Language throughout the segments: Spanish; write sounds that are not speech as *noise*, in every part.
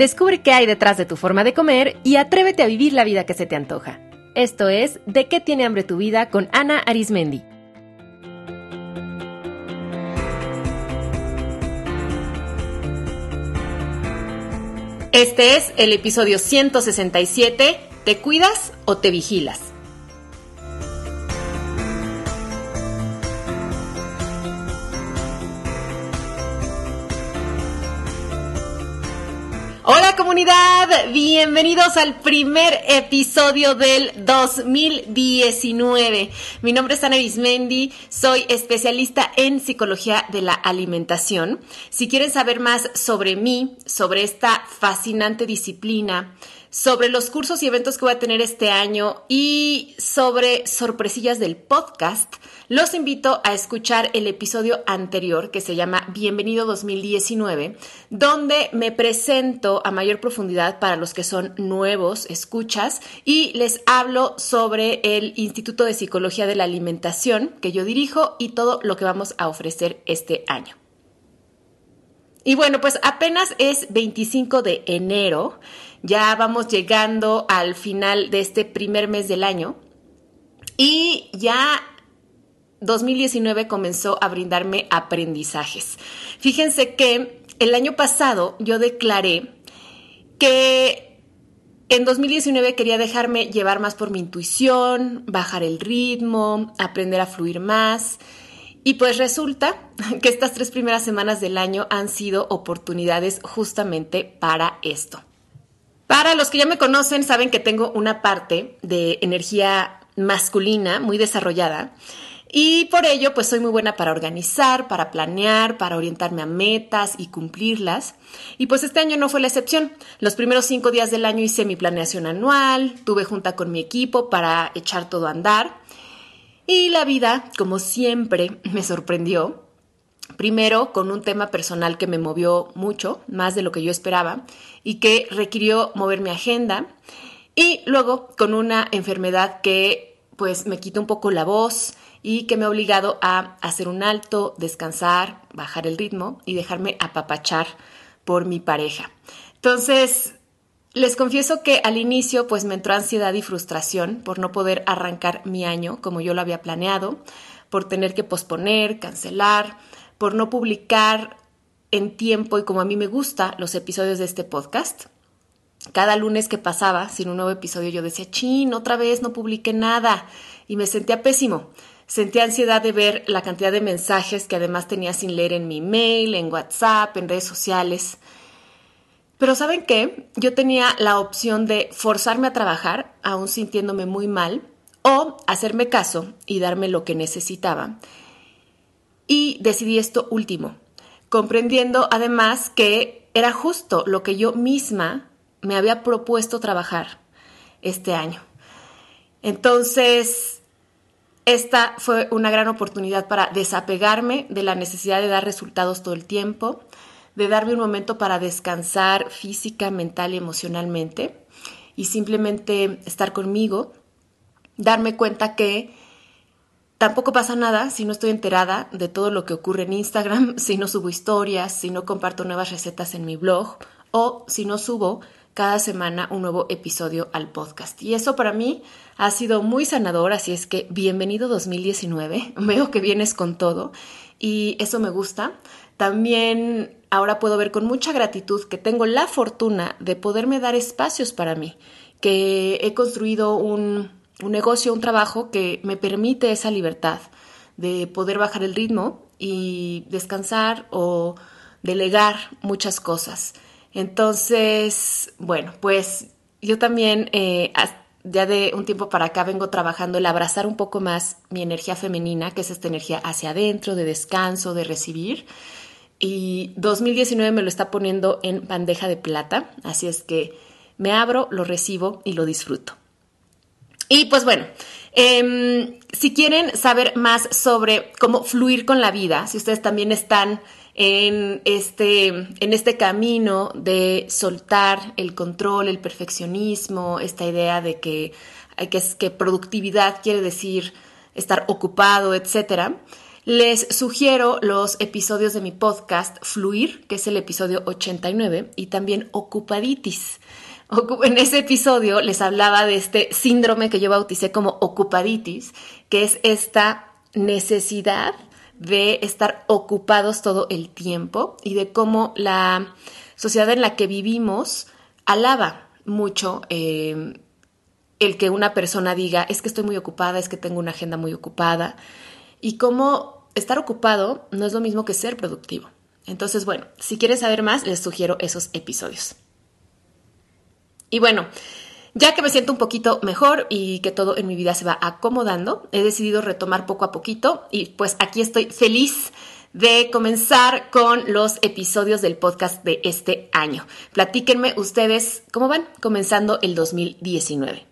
Descubre qué hay detrás de tu forma de comer y atrévete a vivir la vida que se te antoja. Esto es De qué tiene hambre tu vida con Ana Arismendi. Este es el episodio 167. ¿Te cuidas o te vigilas? Comunidad, bienvenidos al primer episodio del 2019. Mi nombre es Ana Bismendi, soy especialista en psicología de la alimentación. Si quieren saber más sobre mí, sobre esta fascinante disciplina, sobre los cursos y eventos que voy a tener este año y sobre sorpresillas del podcast, los invito a escuchar el episodio anterior que se llama Bienvenido 2019, donde me presento a mayor profundidad para los que son nuevos, escuchas, y les hablo sobre el Instituto de Psicología de la Alimentación que yo dirijo y todo lo que vamos a ofrecer este año. Y bueno, pues apenas es 25 de enero, ya vamos llegando al final de este primer mes del año y ya 2019 comenzó a brindarme aprendizajes. Fíjense que el año pasado yo declaré que en 2019 quería dejarme llevar más por mi intuición, bajar el ritmo, aprender a fluir más. Y pues resulta que estas tres primeras semanas del año han sido oportunidades justamente para esto. Para los que ya me conocen, saben que tengo una parte de energía masculina muy desarrollada y por ello, pues soy muy buena para organizar, para planear, para orientarme a metas y cumplirlas. Y pues este año no fue la excepción. Los primeros cinco días del año hice mi planeación anual, tuve junta con mi equipo para echar todo a andar. Y la vida, como siempre, *laughs* me sorprendió. Primero con un tema personal que me movió mucho, más de lo que yo esperaba, y que requirió mover mi agenda. Y luego con una enfermedad que pues me quitó un poco la voz, y que me ha obligado a hacer un alto, descansar, bajar el ritmo y dejarme apapachar por mi pareja. Entonces, les confieso que al inicio pues me entró ansiedad y frustración por no poder arrancar mi año como yo lo había planeado, por tener que posponer, cancelar, por no publicar en tiempo y como a mí me gusta los episodios de este podcast. Cada lunes que pasaba sin un nuevo episodio yo decía, chin, otra vez no publiqué nada y me sentía pésimo. Sentí ansiedad de ver la cantidad de mensajes que además tenía sin leer en mi mail, en WhatsApp, en redes sociales. Pero ¿saben qué? Yo tenía la opción de forzarme a trabajar, aún sintiéndome muy mal, o hacerme caso y darme lo que necesitaba. Y decidí esto último, comprendiendo además que era justo lo que yo misma me había propuesto trabajar este año. Entonces, esta fue una gran oportunidad para desapegarme de la necesidad de dar resultados todo el tiempo, de darme un momento para descansar física, mental y emocionalmente y simplemente estar conmigo, darme cuenta que tampoco pasa nada si no estoy enterada de todo lo que ocurre en Instagram, *laughs* si no subo historias, si no comparto nuevas recetas en mi blog o si no subo cada semana un nuevo episodio al podcast. Y eso para mí ha sido muy sanador, así es que bienvenido 2019. *laughs* Veo que vienes con todo y eso me gusta. También ahora puedo ver con mucha gratitud que tengo la fortuna de poderme dar espacios para mí, que he construido un, un negocio, un trabajo que me permite esa libertad de poder bajar el ritmo y descansar o delegar muchas cosas. Entonces, bueno, pues yo también eh, ya de un tiempo para acá vengo trabajando el abrazar un poco más mi energía femenina, que es esta energía hacia adentro, de descanso, de recibir. Y 2019 me lo está poniendo en bandeja de plata, así es que me abro, lo recibo y lo disfruto. Y pues bueno, em, si quieren saber más sobre cómo fluir con la vida, si ustedes también están en este, en este camino de soltar el control, el perfeccionismo, esta idea de que, que, que productividad quiere decir estar ocupado, etcétera, les sugiero los episodios de mi podcast Fluir, que es el episodio 89, y también Ocupaditis. En ese episodio les hablaba de este síndrome que yo bauticé como ocupaditis, que es esta necesidad de estar ocupados todo el tiempo y de cómo la sociedad en la que vivimos alaba mucho eh, el que una persona diga, es que estoy muy ocupada, es que tengo una agenda muy ocupada, y cómo estar ocupado no es lo mismo que ser productivo. Entonces, bueno, si quieres saber más, les sugiero esos episodios. Y bueno, ya que me siento un poquito mejor y que todo en mi vida se va acomodando, he decidido retomar poco a poquito y pues aquí estoy feliz de comenzar con los episodios del podcast de este año. Platíquenme ustedes cómo van comenzando el 2019.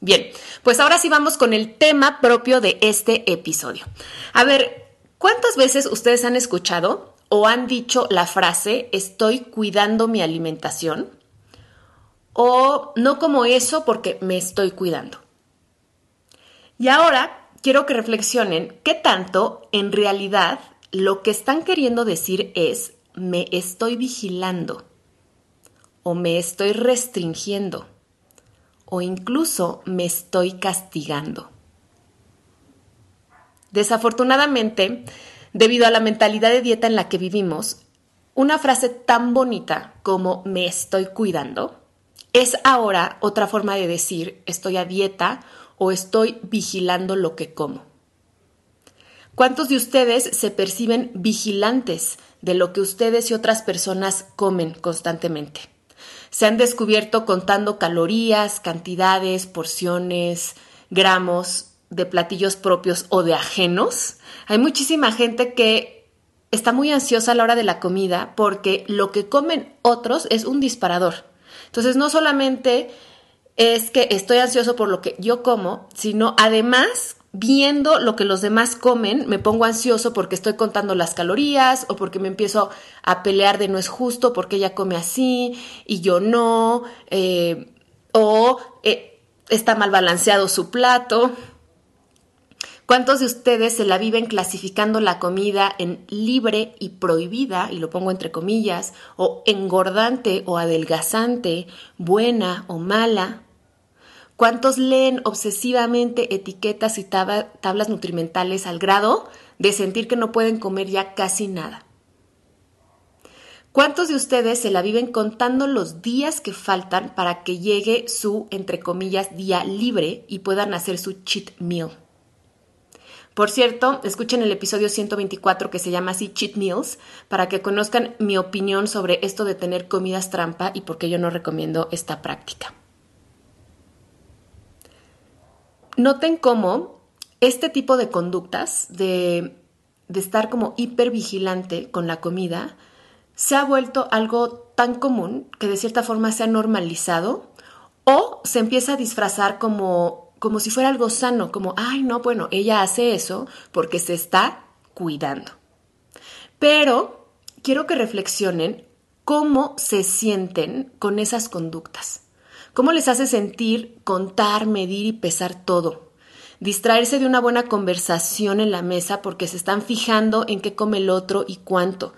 Bien, pues ahora sí vamos con el tema propio de este episodio. A ver, ¿cuántas veces ustedes han escuchado o han dicho la frase estoy cuidando mi alimentación? O no como eso porque me estoy cuidando. Y ahora quiero que reflexionen qué tanto en realidad lo que están queriendo decir es me estoy vigilando o me estoy restringiendo o incluso me estoy castigando. Desafortunadamente, debido a la mentalidad de dieta en la que vivimos, una frase tan bonita como me estoy cuidando es ahora otra forma de decir estoy a dieta o estoy vigilando lo que como. ¿Cuántos de ustedes se perciben vigilantes de lo que ustedes y otras personas comen constantemente? Se han descubierto contando calorías, cantidades, porciones, gramos de platillos propios o de ajenos. Hay muchísima gente que está muy ansiosa a la hora de la comida porque lo que comen otros es un disparador. Entonces, no solamente es que estoy ansioso por lo que yo como, sino además viendo lo que los demás comen, me pongo ansioso porque estoy contando las calorías o porque me empiezo a pelear de no es justo porque ella come así y yo no, eh, o eh, está mal balanceado su plato. ¿Cuántos de ustedes se la viven clasificando la comida en libre y prohibida, y lo pongo entre comillas, o engordante o adelgazante, buena o mala? ¿Cuántos leen obsesivamente etiquetas y tablas nutrimentales al grado de sentir que no pueden comer ya casi nada? ¿Cuántos de ustedes se la viven contando los días que faltan para que llegue su, entre comillas, día libre y puedan hacer su cheat meal? Por cierto, escuchen el episodio 124 que se llama así Cheat Meals para que conozcan mi opinión sobre esto de tener comidas trampa y por qué yo no recomiendo esta práctica. Noten cómo este tipo de conductas de, de estar como hipervigilante con la comida se ha vuelto algo tan común que de cierta forma se ha normalizado o se empieza a disfrazar como, como si fuera algo sano, como, ay, no, bueno, ella hace eso porque se está cuidando. Pero quiero que reflexionen cómo se sienten con esas conductas. ¿Cómo les hace sentir contar, medir y pesar todo? Distraerse de una buena conversación en la mesa porque se están fijando en qué come el otro y cuánto,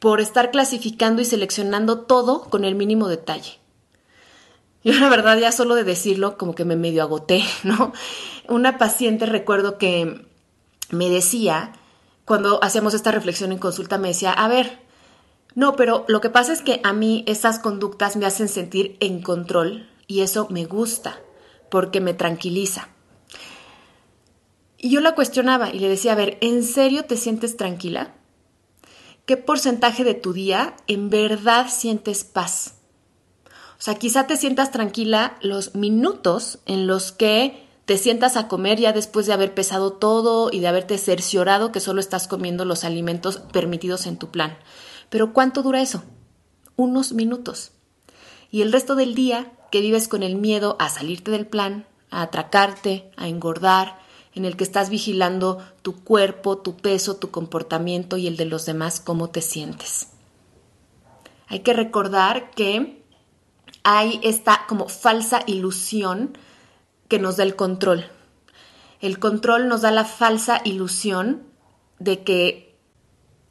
por estar clasificando y seleccionando todo con el mínimo detalle. Yo la verdad ya solo de decirlo como que me medio agoté, *laughs* ¿no? Una paciente recuerdo que me decía, cuando hacíamos esta reflexión en consulta, me decía, a ver, no, pero lo que pasa es que a mí esas conductas me hacen sentir en control y eso me gusta porque me tranquiliza. Y yo la cuestionaba y le decía, a ver, ¿en serio te sientes tranquila? ¿Qué porcentaje de tu día en verdad sientes paz? Sea, quizá te sientas tranquila los minutos en los que te sientas a comer ya después de haber pesado todo y de haberte cerciorado que solo estás comiendo los alimentos permitidos en tu plan. Pero ¿cuánto dura eso? Unos minutos. Y el resto del día que vives con el miedo a salirte del plan, a atracarte, a engordar, en el que estás vigilando tu cuerpo, tu peso, tu comportamiento y el de los demás, cómo te sientes. Hay que recordar que hay esta como falsa ilusión que nos da el control. El control nos da la falsa ilusión de que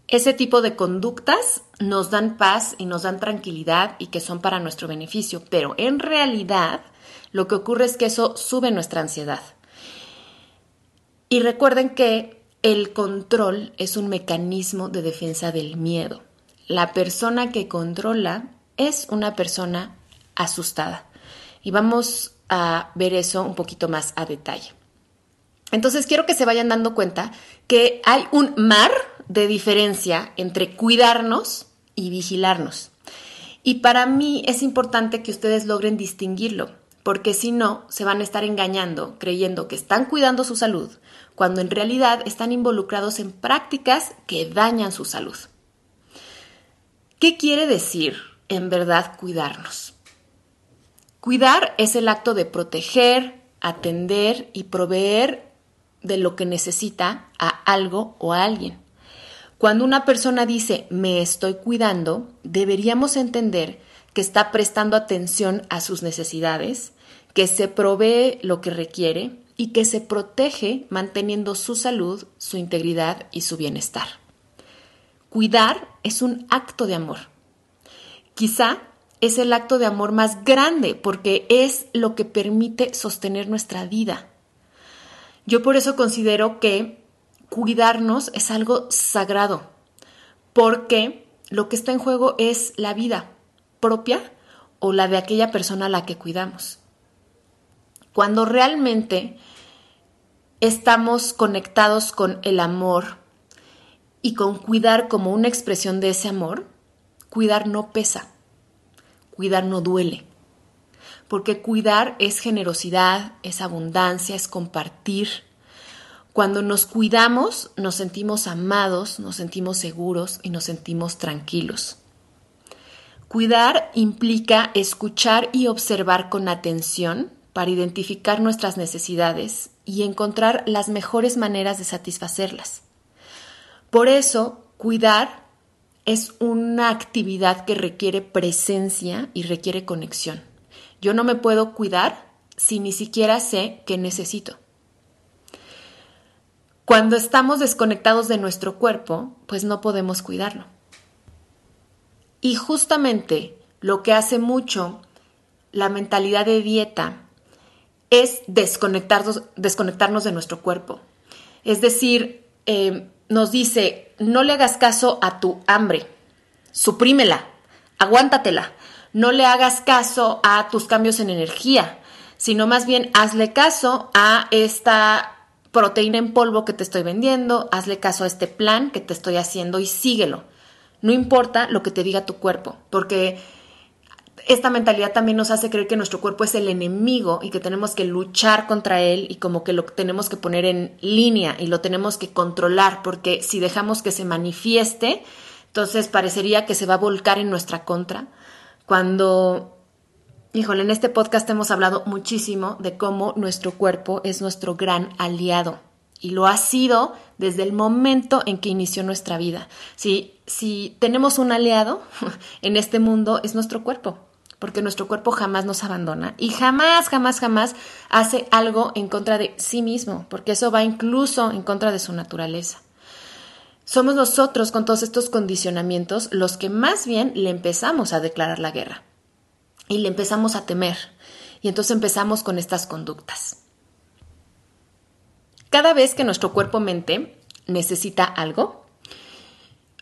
ese tipo de conductas nos dan paz y nos dan tranquilidad y que son para nuestro beneficio, pero en realidad lo que ocurre es que eso sube nuestra ansiedad. Y recuerden que el control es un mecanismo de defensa del miedo. La persona que controla es una persona asustada. Y vamos a ver eso un poquito más a detalle. Entonces quiero que se vayan dando cuenta que hay un mar de diferencia entre cuidarnos y vigilarnos. Y para mí es importante que ustedes logren distinguirlo, porque si no, se van a estar engañando creyendo que están cuidando su salud, cuando en realidad están involucrados en prácticas que dañan su salud. ¿Qué quiere decir en verdad cuidarnos? Cuidar es el acto de proteger, atender y proveer de lo que necesita a algo o a alguien. Cuando una persona dice me estoy cuidando, deberíamos entender que está prestando atención a sus necesidades, que se provee lo que requiere y que se protege manteniendo su salud, su integridad y su bienestar. Cuidar es un acto de amor. Quizá es el acto de amor más grande porque es lo que permite sostener nuestra vida. Yo por eso considero que cuidarnos es algo sagrado, porque lo que está en juego es la vida propia o la de aquella persona a la que cuidamos. Cuando realmente estamos conectados con el amor y con cuidar como una expresión de ese amor, cuidar no pesa, cuidar no duele, porque cuidar es generosidad, es abundancia, es compartir. Cuando nos cuidamos, nos sentimos amados, nos sentimos seguros y nos sentimos tranquilos. Cuidar implica escuchar y observar con atención para identificar nuestras necesidades y encontrar las mejores maneras de satisfacerlas. Por eso, cuidar es una actividad que requiere presencia y requiere conexión. Yo no me puedo cuidar si ni siquiera sé qué necesito. Cuando estamos desconectados de nuestro cuerpo, pues no podemos cuidarlo. Y justamente lo que hace mucho la mentalidad de dieta es desconectarnos, desconectarnos de nuestro cuerpo. Es decir, eh, nos dice, no le hagas caso a tu hambre, suprímela, aguántatela, no le hagas caso a tus cambios en energía, sino más bien hazle caso a esta proteína en polvo que te estoy vendiendo, hazle caso a este plan que te estoy haciendo y síguelo. No importa lo que te diga tu cuerpo, porque esta mentalidad también nos hace creer que nuestro cuerpo es el enemigo y que tenemos que luchar contra él y como que lo tenemos que poner en línea y lo tenemos que controlar, porque si dejamos que se manifieste, entonces parecería que se va a volcar en nuestra contra. Cuando, híjole, en este podcast hemos hablado muchísimo de cómo nuestro cuerpo es nuestro gran aliado y lo ha sido desde el momento en que inició nuestra vida. Si, si tenemos un aliado *laughs* en este mundo, es nuestro cuerpo, porque nuestro cuerpo jamás nos abandona y jamás, jamás, jamás hace algo en contra de sí mismo, porque eso va incluso en contra de su naturaleza. Somos nosotros con todos estos condicionamientos los que más bien le empezamos a declarar la guerra y le empezamos a temer y entonces empezamos con estas conductas. Cada vez que nuestro cuerpo-mente necesita algo,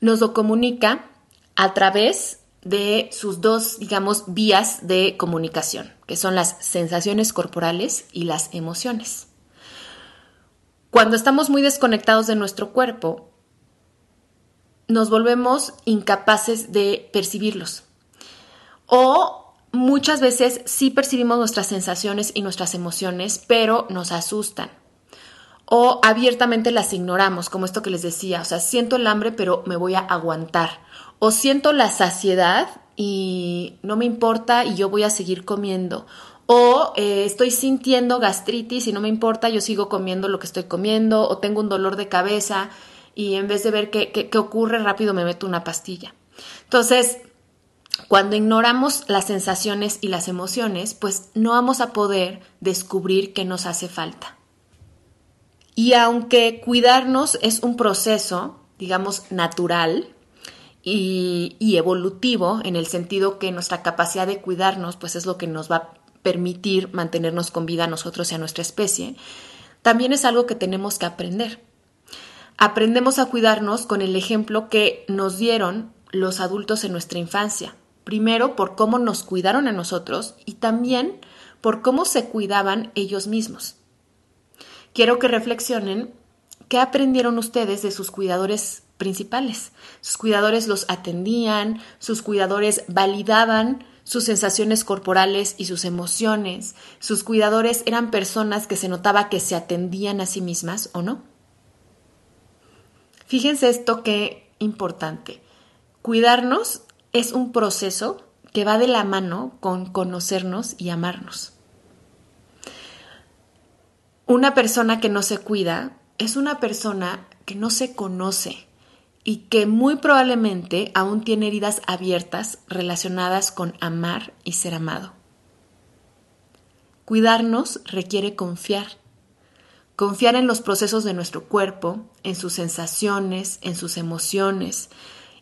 nos lo comunica a través de sus dos, digamos, vías de comunicación, que son las sensaciones corporales y las emociones. Cuando estamos muy desconectados de nuestro cuerpo, nos volvemos incapaces de percibirlos. O muchas veces sí percibimos nuestras sensaciones y nuestras emociones, pero nos asustan o abiertamente las ignoramos, como esto que les decía, o sea, siento el hambre pero me voy a aguantar, o siento la saciedad y no me importa y yo voy a seguir comiendo, o eh, estoy sintiendo gastritis y no me importa, yo sigo comiendo lo que estoy comiendo, o tengo un dolor de cabeza y en vez de ver qué, qué ocurre rápido me meto una pastilla. Entonces, cuando ignoramos las sensaciones y las emociones, pues no vamos a poder descubrir qué nos hace falta. Y aunque cuidarnos es un proceso, digamos, natural y, evolutivo, en el sentido que nuestra capacidad de cuidarnos, pues es lo que nos va a permitir mantenernos con vida a nosotros y a nuestra especie, también es algo que tenemos que aprender. Aprendemos a cuidarnos con el ejemplo que nos dieron los adultos en nuestra infancia. Primero, por cómo nos cuidaron a nosotros y también por cómo se cuidaban ellos mismos. Quiero que reflexionen qué aprendieron ustedes de sus cuidadores principales. Sus cuidadores los atendían, sus cuidadores validaban sus sensaciones corporales y sus emociones. Sus cuidadores eran personas que se notaba que se atendían a sí mismas o no. Fíjense esto qué importante. Cuidarnos es un proceso que va de la mano con conocernos y amarnos. Una persona que no se cuida es una persona que no se conoce y que muy probablemente aún tiene heridas abiertas relacionadas con amar y ser amado. Cuidarnos requiere confiar. Confiar en los procesos de nuestro cuerpo, en sus sensaciones, en sus emociones,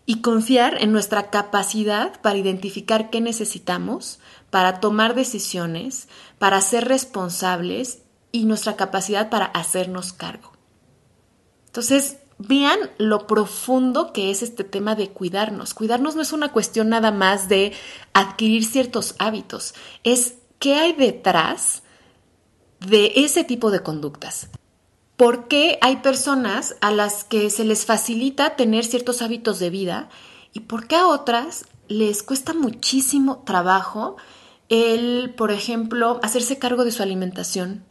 y confiar en nuestra capacidad para identificar qué necesitamos, para tomar decisiones, para ser responsables y nuestra capacidad para hacernos cargo. Entonces, vean lo profundo que es este tema de cuidarnos. Cuidarnos no es una cuestión nada más de adquirir ciertos hábitos, es qué hay detrás de ese tipo de conductas. ¿Por qué hay personas a las que se les facilita tener ciertos hábitos de vida y por qué a otras les cuesta muchísimo trabajo el, por ejemplo, hacerse cargo de su alimentación,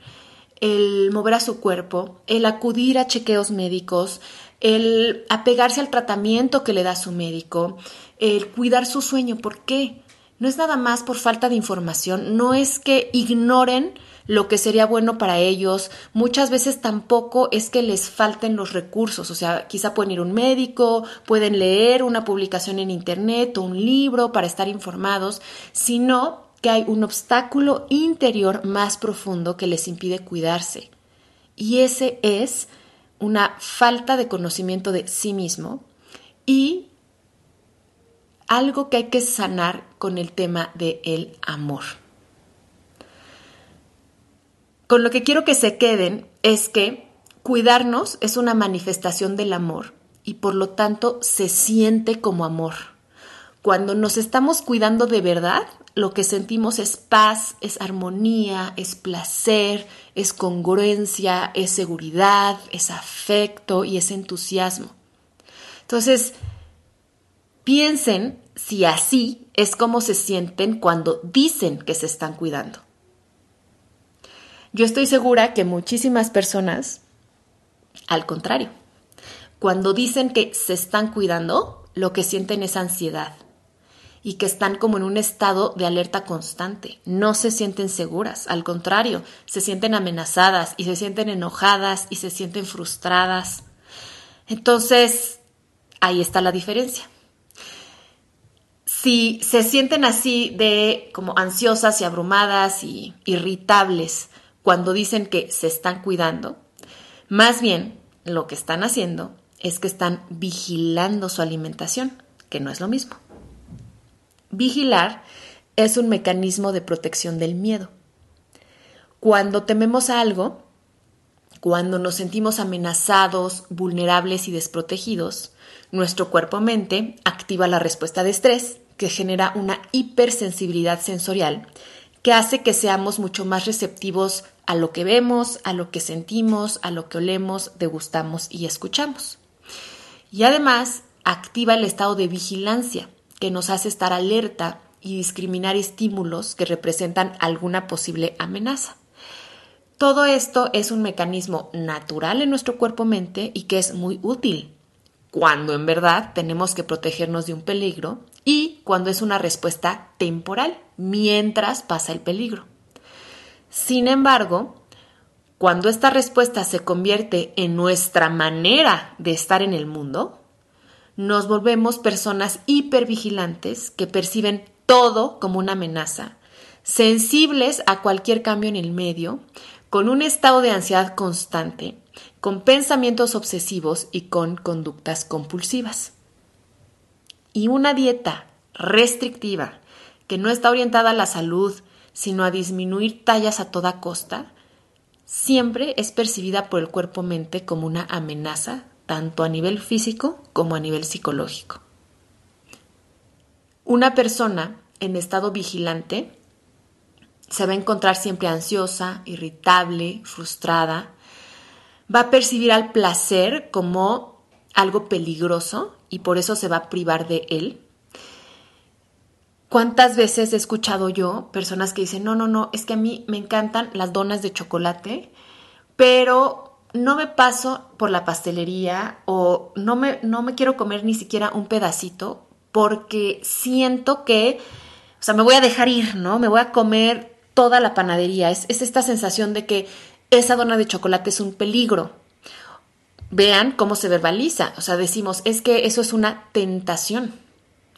el mover a su cuerpo, el acudir a chequeos médicos, el apegarse al tratamiento que le da su médico, el cuidar su sueño. ¿Por qué? No es nada más por falta de información, no es que ignoren lo que sería bueno para ellos. Muchas veces tampoco es que les falten los recursos, o sea, quizá pueden ir a un médico, pueden leer una publicación en Internet o un libro para estar informados, sino que hay un obstáculo interior más profundo que les impide cuidarse. Y ese es una falta de conocimiento de sí mismo y algo que hay que sanar con el tema del el amor. Con lo que quiero que se queden es que cuidarnos es una manifestación del amor y por lo tanto se siente como amor. Cuando nos estamos cuidando de verdad, lo que sentimos es paz, es armonía, es placer, es congruencia, es seguridad, es afecto y es entusiasmo. Entonces, piensen si así es como se sienten cuando dicen que se están cuidando. Yo estoy segura que muchísimas personas, al contrario, cuando dicen que se están cuidando, lo que sienten es ansiedad y que están como en un estado de alerta constante. No se sienten seguras, al contrario, se sienten amenazadas y se sienten enojadas y se sienten frustradas. Entonces, ahí está la diferencia. Si se sienten así de como ansiosas y abrumadas y irritables cuando dicen que se están cuidando, más bien lo que están haciendo es que están vigilando su alimentación, que no es lo mismo. Vigilar es un mecanismo de protección del miedo. Cuando tememos algo, cuando nos sentimos amenazados, vulnerables y desprotegidos, nuestro cuerpo-mente activa la respuesta de estrés, que genera una hipersensibilidad sensorial, que hace que seamos mucho más receptivos a lo que vemos, a lo que sentimos, a lo que olemos, degustamos y escuchamos. Y además activa el estado de vigilancia, que nos hace estar alerta y discriminar estímulos que representan alguna posible amenaza. Todo esto es un mecanismo natural en nuestro cuerpo-mente y que es muy útil cuando en verdad tenemos que protegernos de un peligro y cuando es una respuesta temporal mientras pasa el peligro. Sin embargo, cuando esta respuesta se convierte en nuestra manera de estar en el mundo, nos volvemos personas hipervigilantes que perciben todo como una amenaza, sensibles a cualquier cambio en el medio, con un estado de ansiedad constante, con pensamientos obsesivos y con conductas compulsivas. Y una dieta restrictiva que no está orientada a la salud, sino a disminuir tallas a toda costa, siempre es percibida por el cuerpo-mente como una amenaza, tanto a nivel físico como a nivel psicológico. Una persona en estado vigilante se va a encontrar siempre ansiosa, irritable, frustrada, va a percibir al placer como algo peligroso y por eso se va a privar de él. ¿Cuántas veces he escuchado yo personas que dicen, no, no, no, es que a mí me encantan las donas de chocolate, pero no me paso por la pastelería o no me, no me quiero comer ni siquiera un pedacito porque siento que, o sea, me voy a dejar ir, ¿no? Me voy a comer toda la panadería. Es, es esta sensación de que esa dona de chocolate es un peligro. Vean cómo se verbaliza. O sea, decimos, es que eso es una tentación,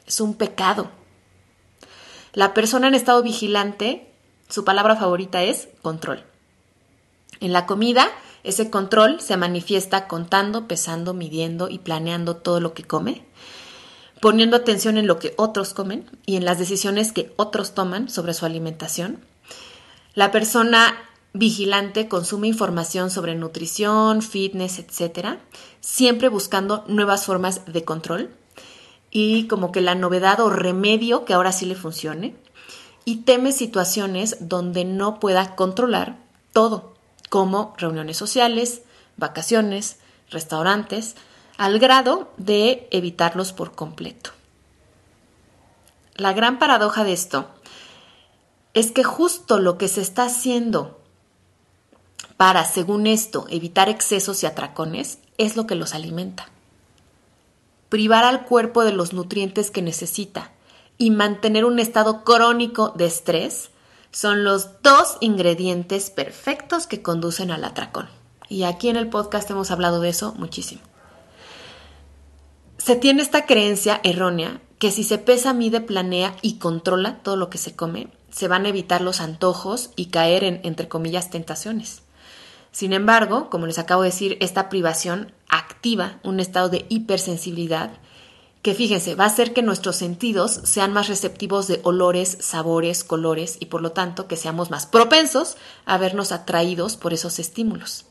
es un pecado. La persona en estado vigilante, su palabra favorita es control. En la comida, ese control se manifiesta contando, pesando, midiendo y planeando todo lo que come, poniendo atención en lo que otros comen y en las decisiones que otros toman sobre su alimentación. La persona vigilante consume información sobre nutrición, fitness, etc., siempre buscando nuevas formas de control y como que la novedad o remedio que ahora sí le funcione y teme situaciones donde no pueda controlar todo, como reuniones sociales, vacaciones, restaurantes, al grado de evitarlos por completo. La gran paradoja de esto es que justo lo que se está haciendo para, según esto, evitar excesos y atracones es lo que los alimenta privar al cuerpo de los nutrientes que necesita y mantener un estado crónico de estrés son los dos ingredientes perfectos que conducen al atracón. Y aquí en el podcast hemos hablado de eso muchísimo. Se tiene esta creencia errónea que si se pesa, mide, planea y controla todo lo que se come, se van a evitar los antojos y caer en, entre comillas, tentaciones. Sin embargo, como les acabo de decir, esta privación activa un estado de hipersensibilidad que fíjense, va a hacer que nuestros sentidos sean más receptivos de olores, sabores, colores y por lo tanto que seamos más propensos a vernos atraídos por esos estímulos.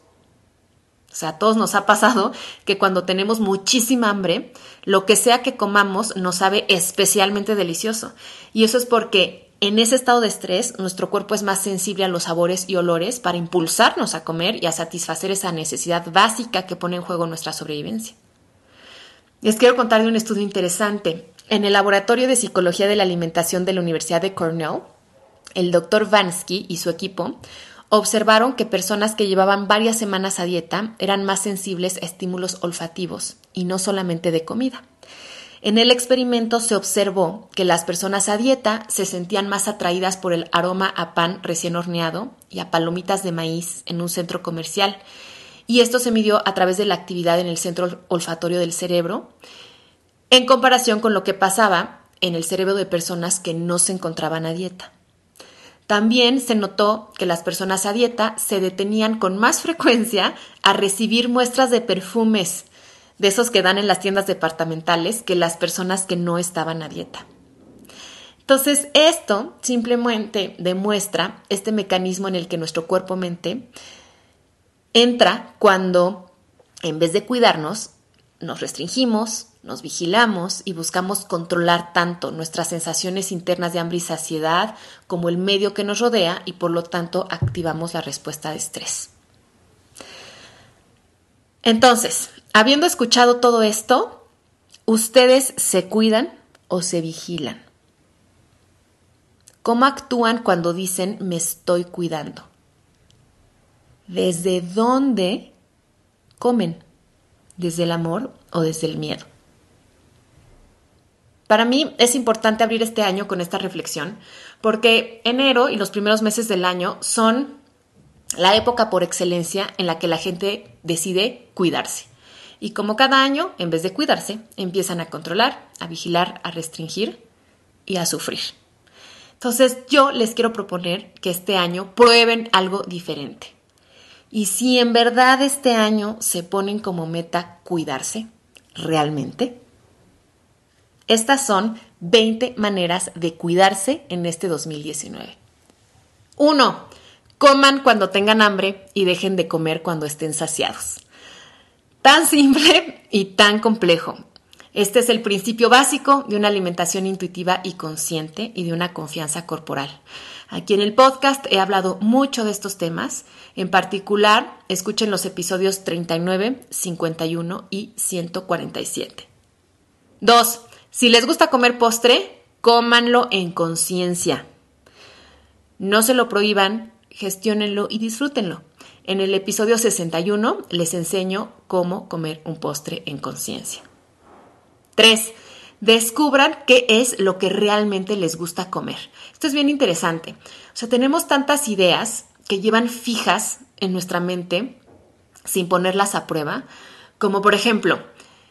O sea, a todos nos ha pasado que cuando tenemos muchísima hambre, lo que sea que comamos nos sabe especialmente delicioso. Y eso es porque en ese estado de estrés, nuestro cuerpo es más sensible a los sabores y olores para impulsarnos a comer y a satisfacer esa necesidad básica que pone en juego nuestra sobrevivencia. Les quiero contar de un estudio interesante. En el Laboratorio de Psicología de la Alimentación de la Universidad de Cornell, el doctor Vansky y su equipo observaron que personas que llevaban varias semanas a dieta eran más sensibles a estímulos olfativos y no solamente de comida. En el experimento se observó que las personas a dieta se sentían más atraídas por el aroma a pan recién horneado y a palomitas de maíz en un centro comercial, y esto se midió a través de la actividad en el centro olfatorio del cerebro, en comparación con lo que pasaba en el cerebro de personas que no se encontraban a dieta. También se notó que las personas a dieta se detenían con más *laughs* frecuencia a recibir muestras de perfumes de esos que dan en las tiendas departamentales que las personas que no estaban a dieta. Entonces, esto simplemente demuestra este mecanismo en el que nuestro cuerpo-mente entra cuando, en vez de cuidarnos, nos restringimos, nos vigilamos y buscamos controlar tanto nuestras sensaciones internas de hambre y saciedad como el medio que nos rodea y por lo tanto activamos la respuesta de estrés. Entonces, Habiendo escuchado todo esto, ¿ustedes se cuidan o se vigilan? ¿Cómo actúan cuando dicen me estoy cuidando? ¿Desde dónde comen? ¿Desde el amor o desde el miedo? Para mí es importante abrir este año con esta reflexión porque enero y los primeros meses del año son la época por excelencia en la que la gente decide cuidarse. Y como cada año, en vez de cuidarse, empiezan a controlar, a vigilar, a restringir y a sufrir. Entonces yo les quiero proponer que este año prueben algo diferente. Y si en verdad este año se ponen como meta cuidarse, ¿realmente? Estas son 20 maneras de cuidarse en este 2019. 1. Coman cuando tengan hambre y dejen de comer cuando estén saciados. Tan simple y tan complejo. Este es el principio básico de una alimentación intuitiva y consciente y de una confianza corporal. Aquí en el podcast he hablado mucho de estos temas. En particular, escuchen los episodios 39, 51 y 147. 2. Si les gusta comer postre, cómanlo en conciencia. No se lo prohíban, gestiónenlo y disfrútenlo. En el episodio 61 les enseño cómo comer un postre en conciencia. 3. Descubran qué es lo que realmente les gusta comer. Esto es bien interesante. O sea, tenemos tantas ideas que llevan fijas en nuestra mente sin ponerlas a prueba, como por ejemplo,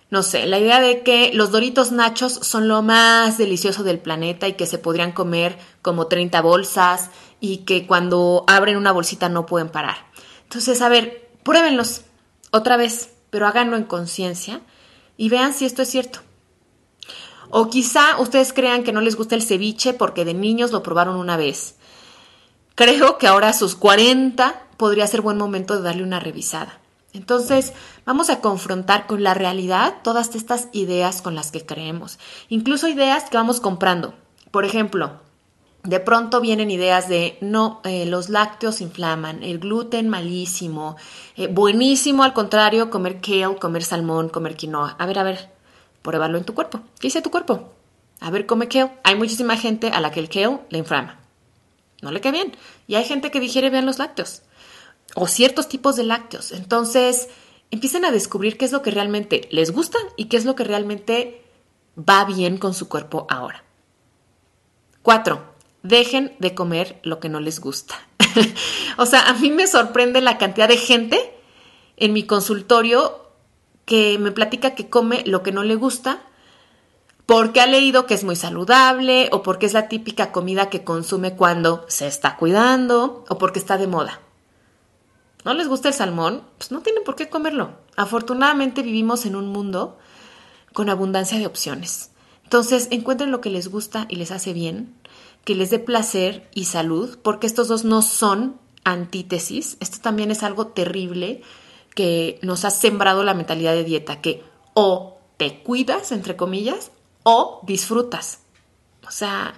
no sé, la idea de que los doritos nachos son lo más delicioso del planeta y que se podrían comer como 30 bolsas y que cuando abren una bolsita no pueden parar. Entonces, a ver, pruébenlos otra vez, pero háganlo en conciencia y vean si esto es cierto. O quizá ustedes crean que no les gusta el ceviche porque de niños lo probaron una vez. Creo que ahora a sus 40 podría ser buen momento de darle una revisada. Entonces, vamos a confrontar con la realidad todas estas ideas con las que creemos, incluso ideas que vamos comprando. Por ejemplo, de pronto vienen ideas de no, eh, los lácteos inflaman, el gluten malísimo, eh, buenísimo al contrario comer kale, comer salmón, comer quinoa. A ver, a ver, pruébalo en tu cuerpo. ¿Qué dice tu cuerpo? A ver, come kale. Hay muchísima gente a la que el kale le inflama. No le cae bien. Y hay gente que digiere bien los lácteos o ciertos tipos de lácteos. Entonces, empiecen a descubrir qué es lo que realmente les gusta y qué es lo que realmente va bien con su cuerpo ahora. Cuatro, dejen de comer lo que no les gusta. *laughs* o sea, a mí me sorprende la cantidad de gente en mi consultorio que me platica que come lo que no le gusta porque ha leído que es muy saludable o porque es la típica comida que consume cuando se está cuidando o porque está de moda no les gusta el salmón, pues no tienen por qué comerlo. Afortunadamente vivimos en un mundo con abundancia de opciones. Entonces, encuentren lo que les gusta y les hace bien, que les dé placer y salud, porque estos dos no son antítesis. Esto también es algo terrible que nos ha sembrado la mentalidad de dieta, que o te cuidas, entre comillas, o disfrutas. O sea,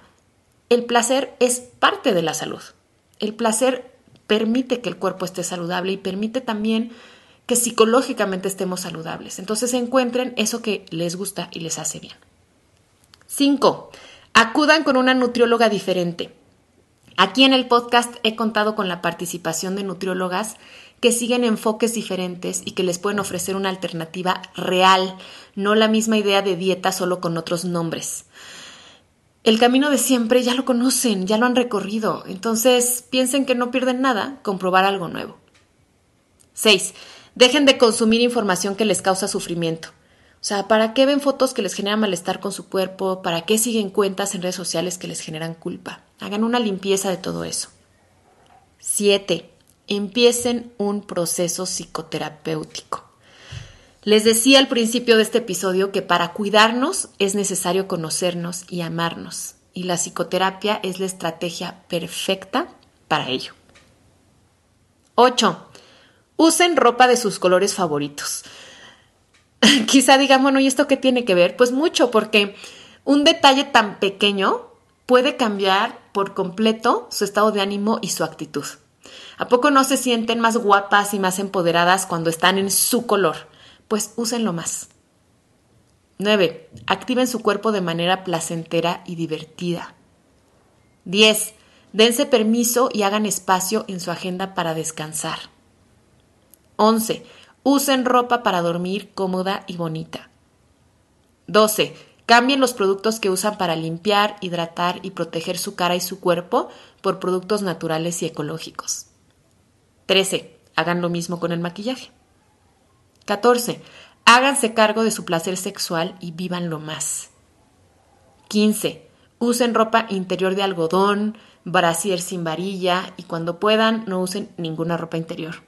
el placer es parte de la salud. El placer permite que el cuerpo esté saludable y permite también que psicológicamente estemos saludables. Entonces encuentren eso que les gusta y les hace bien. 5. Acudan con una nutrióloga diferente. Aquí en el podcast he contado con la participación de nutriólogas que siguen enfoques diferentes y que les pueden ofrecer una alternativa real, no la misma idea de dieta solo con otros nombres. El camino de siempre ya lo conocen, ya lo han recorrido, entonces piensen que no pierden nada con probar algo nuevo. 6. Dejen de consumir información que les causa sufrimiento. O sea, ¿para qué ven fotos que les generan malestar con su cuerpo? ¿Para qué siguen cuentas en redes sociales que les generan culpa? Hagan una limpieza de todo eso. 7. Empiecen un proceso psicoterapéutico. Les decía al principio de este episodio que para cuidarnos es necesario conocernos y amarnos, y la psicoterapia es la estrategia perfecta para ello. 8. Usen ropa de sus colores favoritos. *laughs* Quizá digan, bueno, ¿y esto qué tiene que ver? Pues mucho, porque un detalle tan pequeño puede cambiar por completo su estado de ánimo y su actitud. ¿A poco no se sienten más guapas y más empoderadas cuando están en su color? pues úsenlo más. 9. Activen su cuerpo de manera placentera y divertida. 10. Dense permiso y hagan espacio en su agenda para descansar. 11. Usen ropa para dormir cómoda y bonita. 12. Cambien los productos que usan para limpiar, hidratar y proteger su cara y su cuerpo por productos naturales y ecológicos. 13. Hagan lo mismo con el maquillaje. 14. Háganse cargo de su placer sexual y vívanlo más. 15. Usen ropa interior de algodón, brasier sin varilla y cuando puedan no usen ninguna ropa interior.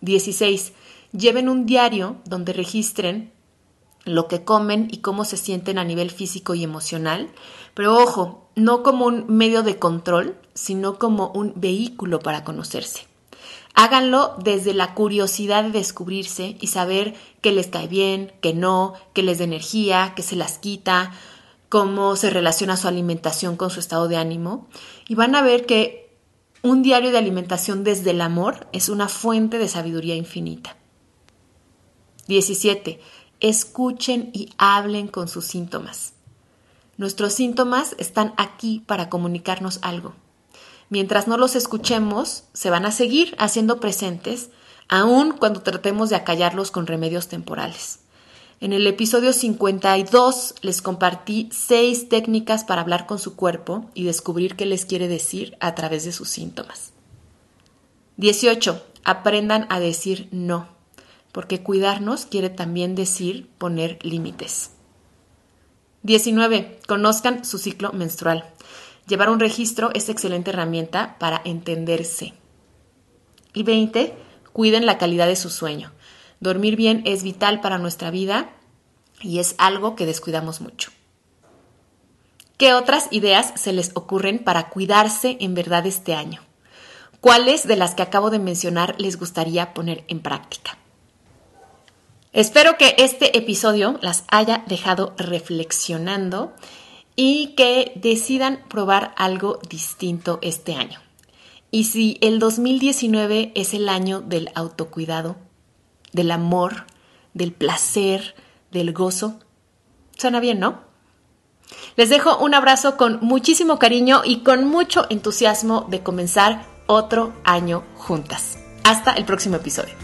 16. Lleven un diario donde registren lo que comen y cómo se sienten a nivel físico y emocional, pero ojo, no como un medio de control, sino como un vehículo para conocerse. Háganlo desde la curiosidad de descubrirse y saber qué les cae bien, qué no, qué les da energía, qué se las quita, cómo se relaciona su alimentación con su estado de ánimo. Y van a ver que un diario de alimentación desde el amor es una fuente de sabiduría infinita. 17. Escuchen y hablen con sus síntomas. Nuestros síntomas están aquí para comunicarnos algo mientras no los escuchemos, se van a seguir haciendo presentes, aun cuando tratemos de acallarlos con remedios temporales. En el episodio 52 les compartí seis técnicas para hablar con su cuerpo y descubrir qué les quiere decir a través de sus síntomas. 18. Aprendan a decir no, porque cuidarnos quiere también decir poner límites. 19. Conozcan su ciclo menstrual. Llevar un registro es excelente herramienta para entenderse. Y 20. Cuiden la calidad de su sueño. Dormir bien es vital para nuestra vida y es algo que descuidamos mucho. ¿Qué otras ideas se les ocurren para cuidarse en verdad este año? ¿Cuáles de las que acabo de mencionar les gustaría poner en práctica? Espero que este episodio las haya dejado reflexionando y que decidan probar algo distinto este año. Y si el 2019 es el año del autocuidado, del amor, del placer, del gozo, suena bien, ¿no? Les dejo un abrazo con muchísimo cariño y con mucho entusiasmo de comenzar otro año juntas. Hasta el próximo episodio.